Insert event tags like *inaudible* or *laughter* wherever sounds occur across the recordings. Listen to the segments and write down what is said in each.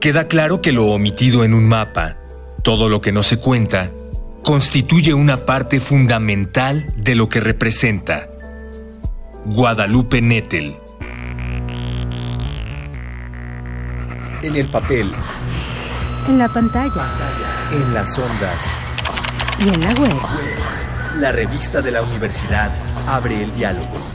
Queda claro que lo omitido en un mapa, todo lo que no se cuenta, constituye una parte fundamental de lo que representa. Guadalupe Nettel. En el papel. En la pantalla. En las ondas. Y en la web. La revista de la universidad abre el diálogo.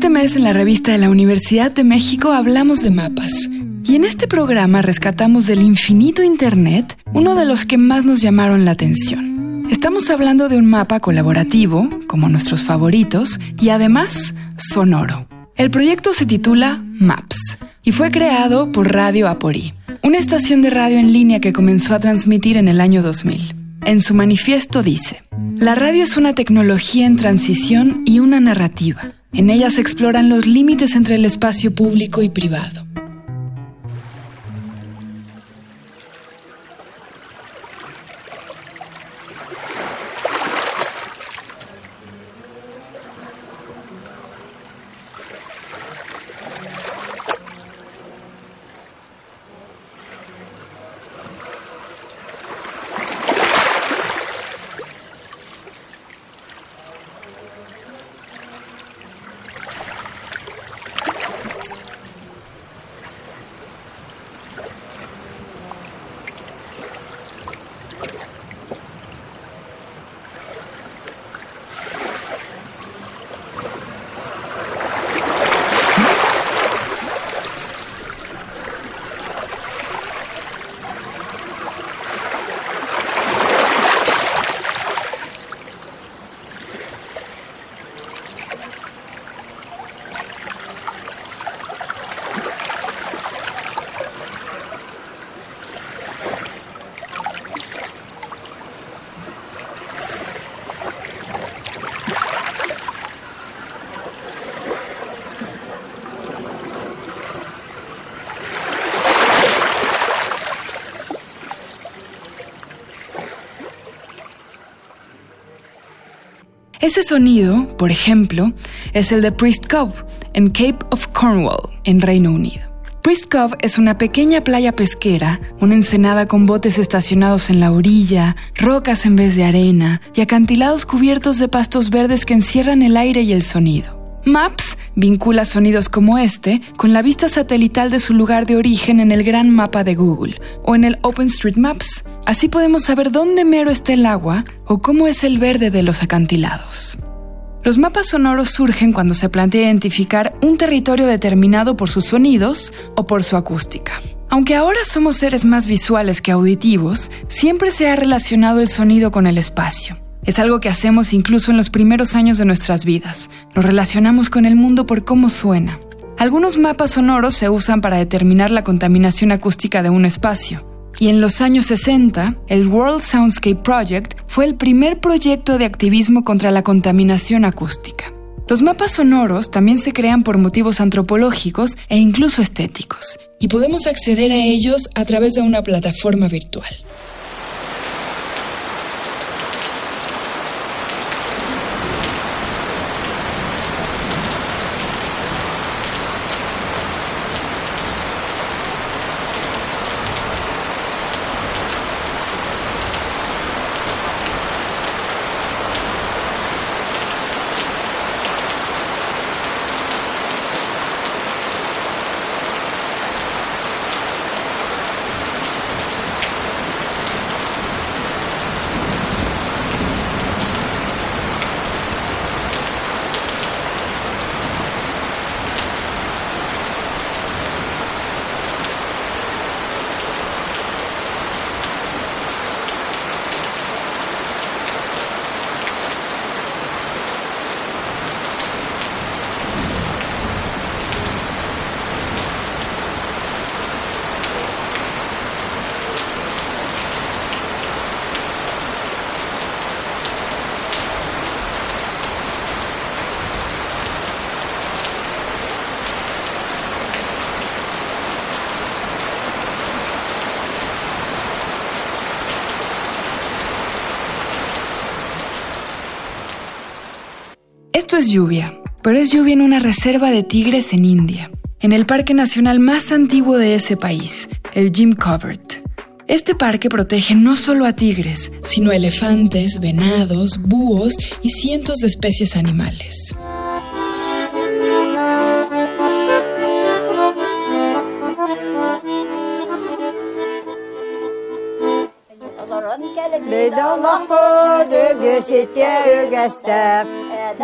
Este mes en la revista de la Universidad de México hablamos de mapas. Y en este programa rescatamos del infinito Internet uno de los que más nos llamaron la atención. Estamos hablando de un mapa colaborativo, como nuestros favoritos, y además sonoro. El proyecto se titula Maps y fue creado por Radio Aporí, una estación de radio en línea que comenzó a transmitir en el año 2000. En su manifiesto dice, la radio es una tecnología en transición y una narrativa. En ella se exploran los límites entre el espacio público y privado. Ese sonido, por ejemplo, es el de Priest Cove, en Cape of Cornwall, en Reino Unido. Priest Cove es una pequeña playa pesquera, una ensenada con botes estacionados en la orilla, rocas en vez de arena y acantilados cubiertos de pastos verdes que encierran el aire y el sonido. Maps vincula sonidos como este con la vista satelital de su lugar de origen en el gran mapa de Google o en el OpenStreetMaps. Así podemos saber dónde mero está el agua o cómo es el verde de los acantilados. Los mapas sonoros surgen cuando se plantea identificar un territorio determinado por sus sonidos o por su acústica. Aunque ahora somos seres más visuales que auditivos, siempre se ha relacionado el sonido con el espacio. Es algo que hacemos incluso en los primeros años de nuestras vidas. Nos relacionamos con el mundo por cómo suena. Algunos mapas sonoros se usan para determinar la contaminación acústica de un espacio. Y en los años 60, el World Soundscape Project fue el primer proyecto de activismo contra la contaminación acústica. Los mapas sonoros también se crean por motivos antropológicos e incluso estéticos, y podemos acceder a ellos a través de una plataforma virtual. Esto es lluvia, pero es lluvia en una reserva de tigres en India, en el parque nacional más antiguo de ese país, el Jim Covert. Este parque protege no solo a tigres, sino a elefantes, venados, búhos y cientos de especies animales.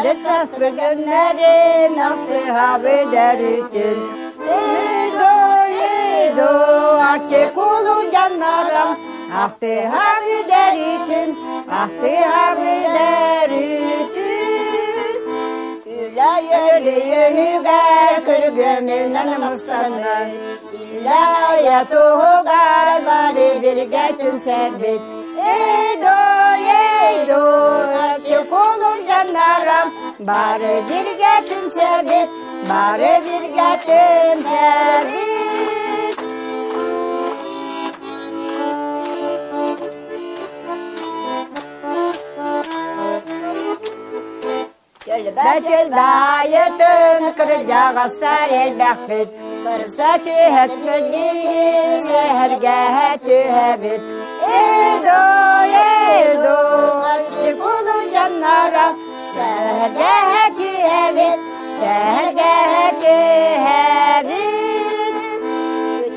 Lesaf günlerin ahtı habi derken İdo İdo Akçe kulu canlara Ahtı habi derken Ahtı habi derken Üla yürüye hüge Kırgımından mıslanlar İlla yatuhu galvari bir getim sebit İdo İdo kulu canlarım Bari bir getin sevit Bari bir getin sevit بجل بايت كرجا غصار البحبت فرصتي هتمدين سهر جاهتي هبت ايدو ايدو قصدي canlara Sergeci evin, sergeci evin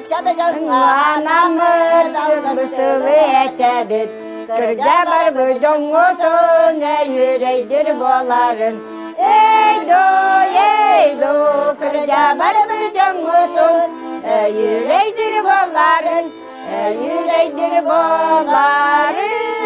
Sadece anamı dalgasını etedin Kırca var bu cumhutun, ey yüreğdir boların Ey do, ey do, kırca var bu cumhutun Ey yüreğdir boların, ey yüreğdir boların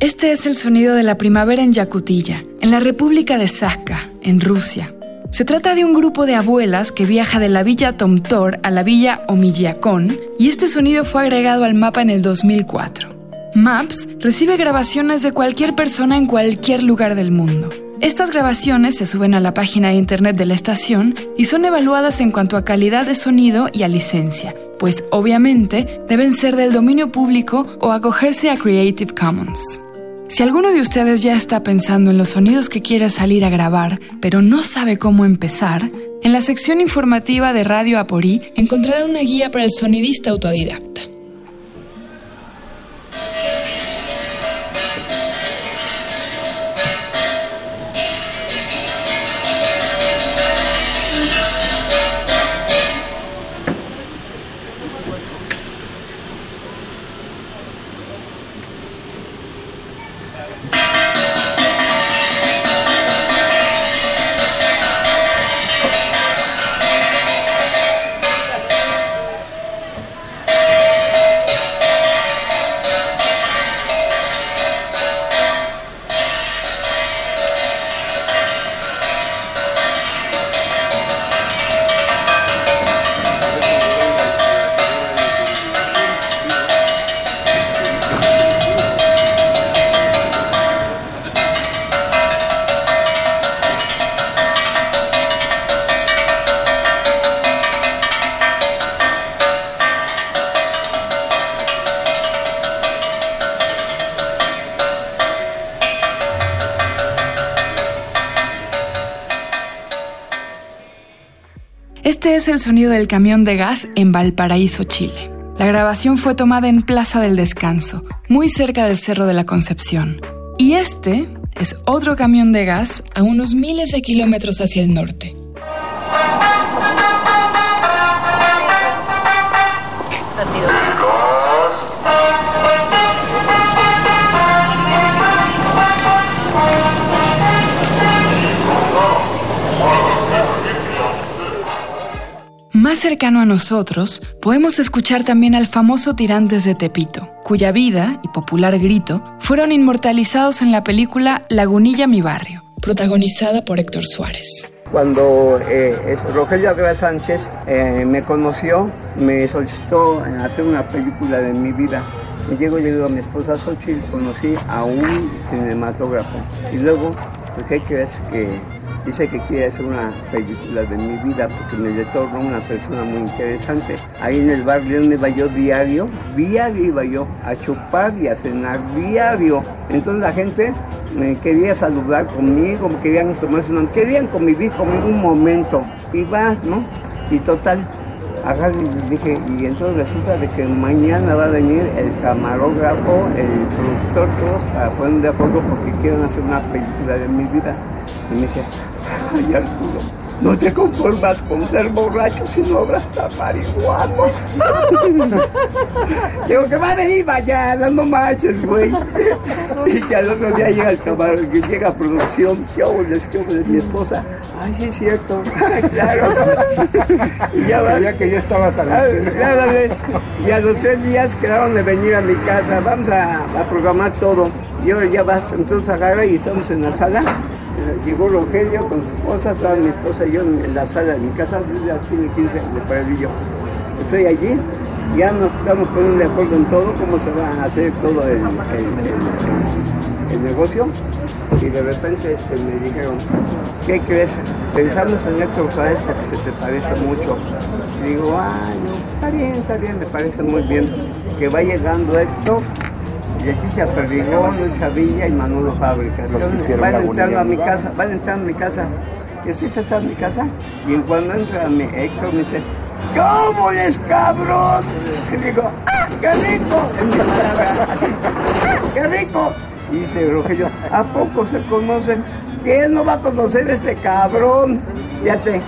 Este es el sonido de la primavera en Yakutilla, en la República de Sakha, en Rusia. Se trata de un grupo de abuelas que viaja de la villa Tomtor a la villa Omilyakon y este sonido fue agregado al mapa en el 2004. Maps recibe grabaciones de cualquier persona en cualquier lugar del mundo. Estas grabaciones se suben a la página de internet de la estación y son evaluadas en cuanto a calidad de sonido y a licencia, pues obviamente deben ser del dominio público o acogerse a Creative Commons. Si alguno de ustedes ya está pensando en los sonidos que quiere salir a grabar, pero no sabe cómo empezar, en la sección informativa de Radio Aporí encontrarán una guía para el sonidista autodidacta. Este es el sonido del camión de gas en Valparaíso, Chile. La grabación fue tomada en Plaza del Descanso, muy cerca del Cerro de la Concepción. Y este es otro camión de gas a unos miles de kilómetros hacia el norte. Más cercano a nosotros, podemos escuchar también al famoso Tirantes de Tepito, cuya vida y popular grito fueron inmortalizados en la película Lagunilla mi barrio, protagonizada por Héctor Suárez. Cuando eh, Rogelio Agra Sánchez eh, me conoció, me solicitó hacer una película de mi vida. Y llego, llego a mi esposa Xochitl, conocí a un cinematógrafo. Y luego, ¿qué crees? Que dice que quiere hacer una película de mi vida porque me retorno una persona muy interesante. Ahí en el bar León me iba yo diario, diario iba yo a chupar y a cenar diario. Entonces la gente me quería saludar conmigo, me querían tomarse una, querían convivir conmigo un momento. Y va, ¿no? Y total, acá dije, y entonces resulta de que mañana va a venir el camarógrafo, el productor, todos para ponerme de acuerdo porque quieren hacer una película de mi vida. Y me decía, ay Arturo, no te conformas con ser borracho si no tan marihuano. *laughs* Digo que va de ir mañana, no manches, güey. Y que al otro día llega el camarón, que llega a producción, qué les qué de mi esposa. Ay, sí es cierto, *laughs* claro. Y ya va. Ya que ya estabas a la Y a los tres días quedaron de venir a mi casa, vamos a, a programar todo. Y ahora ya vas, entonces agarra y estamos en la sala llegó Rogelio con su esposa, estaba mi esposa y yo en la sala de mi casa, desde aquí en 15 de Paralillo. Estoy allí, ya nos estamos poniendo de acuerdo en todo, cómo se va a hacer todo el, negocio. Y de repente este, me dijeron, ¿qué crees? Pensamos en Héctor Suárez porque se te parece mucho. Digo, ay, está bien, está bien, me parece muy bien. Que va llegando Héctor Leticia Perdigón, Lucha Villa y Manolo Fábrica. van entrando a mi casa, van entrando a mi casa. Y así se está en mi casa. Y en cuando entra mi Héctor me dice, ¿cómo es cabrón? Y digo, ¡ah, qué rico! En mi palabra, así, ¡ah, qué rico! Y dice Rogelio, ¿a poco se conocen? ¿Quién no va a conocer a este cabrón? Fíjate,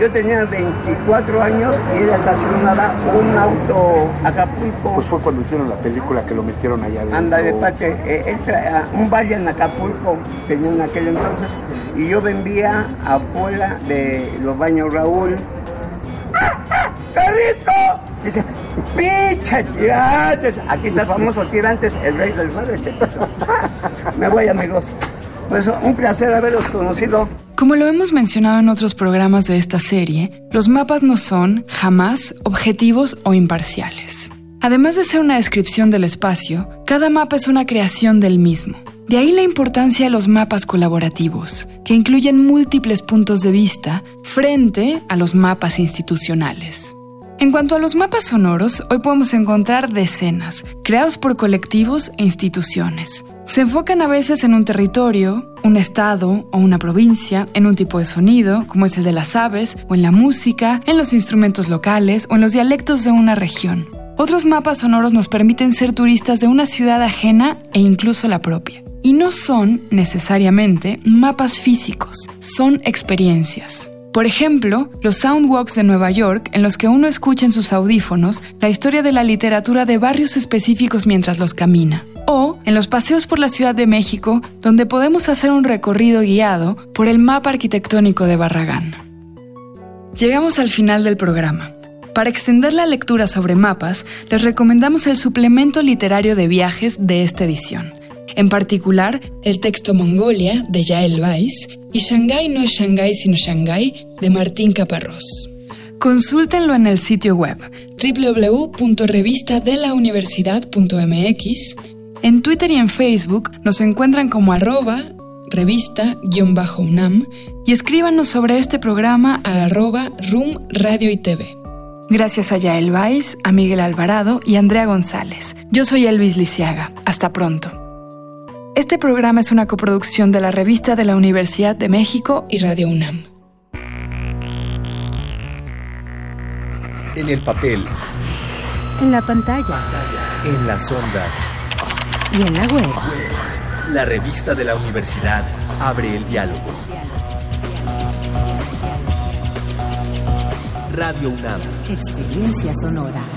yo tenía 24 años y él estacionaba un auto Acapulco. Pues fue cuando hicieron la película que lo metieron allá adentro. Anda de parte, eh, un valle en Acapulco tenía en aquel entonces y yo vendía afuera de los baños Raúl. ¡Ah, rico! Dice, ¡pinche tirantes! Aquí está el famoso tirantes, el rey del mar. *laughs* Me voy amigos. Pues un placer haberlos conocido. Como lo hemos mencionado en otros programas de esta serie, los mapas no son, jamás, objetivos o imparciales. Además de ser una descripción del espacio, cada mapa es una creación del mismo. De ahí la importancia de los mapas colaborativos, que incluyen múltiples puntos de vista frente a los mapas institucionales. En cuanto a los mapas sonoros, hoy podemos encontrar decenas, creados por colectivos e instituciones. Se enfocan a veces en un territorio, un estado o una provincia, en un tipo de sonido, como es el de las aves, o en la música, en los instrumentos locales o en los dialectos de una región. Otros mapas sonoros nos permiten ser turistas de una ciudad ajena e incluso la propia. Y no son necesariamente mapas físicos, son experiencias. Por ejemplo, los soundwalks de Nueva York, en los que uno escucha en sus audífonos la historia de la literatura de barrios específicos mientras los camina. O en los paseos por la Ciudad de México, donde podemos hacer un recorrido guiado por el mapa arquitectónico de Barragán. Llegamos al final del programa. Para extender la lectura sobre mapas, les recomendamos el suplemento literario de viajes de esta edición en particular el texto Mongolia de Yael Weiss y Shanghái no es Shanghái sino Shanghái de Martín Caparrós. Consúltenlo en el sitio web www.revistadelauniversidad.mx. En Twitter y en Facebook nos encuentran como arroba revista-unam y escríbanos sobre este programa a arroba room radio y TV. Gracias a Yael Weiss, a Miguel Alvarado y Andrea González. Yo soy Elvis Lisiaga. Hasta pronto. Este programa es una coproducción de la Revista de la Universidad de México y Radio UNAM. En el papel. En la pantalla. En las ondas. Y en la web. La revista de la universidad abre el diálogo. Radio UNAM. Experiencia sonora.